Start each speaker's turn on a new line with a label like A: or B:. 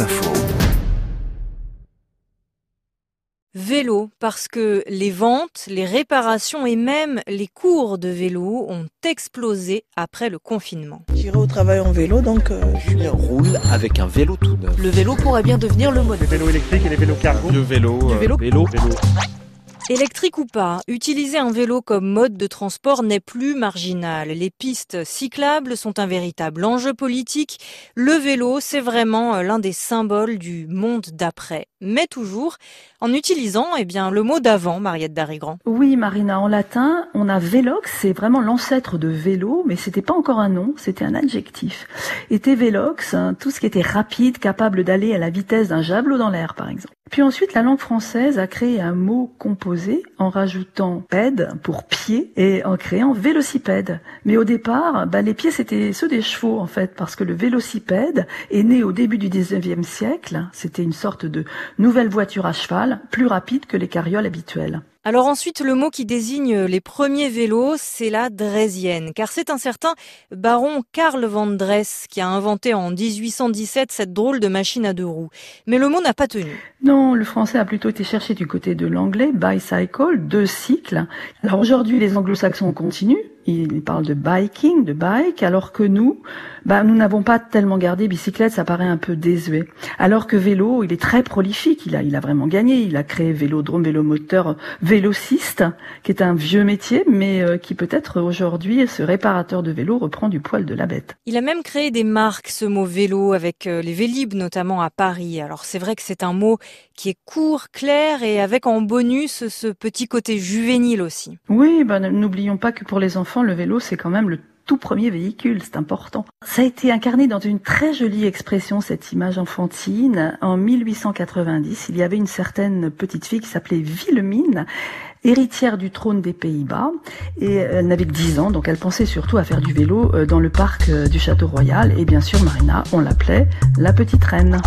A: Info.
B: Vélo, parce que les ventes, les réparations et même les cours de vélo ont explosé après le confinement.
C: J'irai au travail en vélo, donc euh,
D: Julien roule avec un vélo tout neuf.
E: Le vélo pourrait bien devenir le mode.
F: Les vélos électriques et les vélos cargo.
D: Le vélo,
E: Du
D: euh,
E: vélo.
D: vélo.
B: Électrique ou pas, utiliser un vélo comme mode de transport n'est plus marginal. Les pistes cyclables sont un véritable enjeu politique. Le vélo, c'est vraiment euh, l'un des symboles du monde d'après. Mais toujours en utilisant eh bien, le mot d'avant, Mariette Darigrand.
G: Oui, Marina, en latin, on a velox, c'est vraiment l'ancêtre de vélo, mais c'était pas encore un nom, c'était un adjectif. Était velox, hein, tout ce qui était rapide, capable d'aller à la vitesse d'un javelot dans l'air, par exemple. Puis ensuite, la langue française a créé un mot composé en rajoutant pède pour pied et en créant vélocipède. Mais au départ, bah, les pieds c'était ceux des chevaux en fait, parce que le vélocipède est né au début du 19e siècle. C'était une sorte de nouvelle voiture à cheval, plus rapide que les carrioles habituelles.
B: Alors ensuite, le mot qui désigne les premiers vélos, c'est la draisienne, car c'est un certain baron Karl van Dres qui a inventé en 1817 cette drôle de machine à deux roues. Mais le mot n'a pas tenu.
G: Non, le français a plutôt été cherché du côté de l'anglais, bicycle, deux cycles. Alors aujourd'hui, les anglo-saxons continuent. Ils parlent de biking, de bike, alors que nous, bah, nous n'avons pas tellement gardé bicyclette, ça paraît un peu désuet. Alors que vélo, il est très prolifique, il a, il a vraiment gagné. Il a créé Vélodrome, Vélomoteur, Vélociste, qui est un vieux métier, mais euh, qui peut-être aujourd'hui, ce réparateur de vélo reprend du poil de la bête.
B: Il a même créé des marques, ce mot vélo, avec euh, les Vélib notamment à Paris. Alors c'est vrai que c'est un mot qui est court, clair et avec en bonus ce petit côté juvénile aussi.
G: Oui, ben, n'oublions pas que pour les enfants, le vélo, c'est quand même le tout premier véhicule, c'est important. Ça a été incarné dans une très jolie expression, cette image enfantine. En 1890, il y avait une certaine petite fille qui s'appelait Wilhelmine, héritière du trône des Pays-Bas, et elle n'avait que 10 ans, donc elle pensait surtout à faire du vélo euh, dans le parc euh, du Château Royal, et bien sûr, Marina, on l'appelait la petite reine.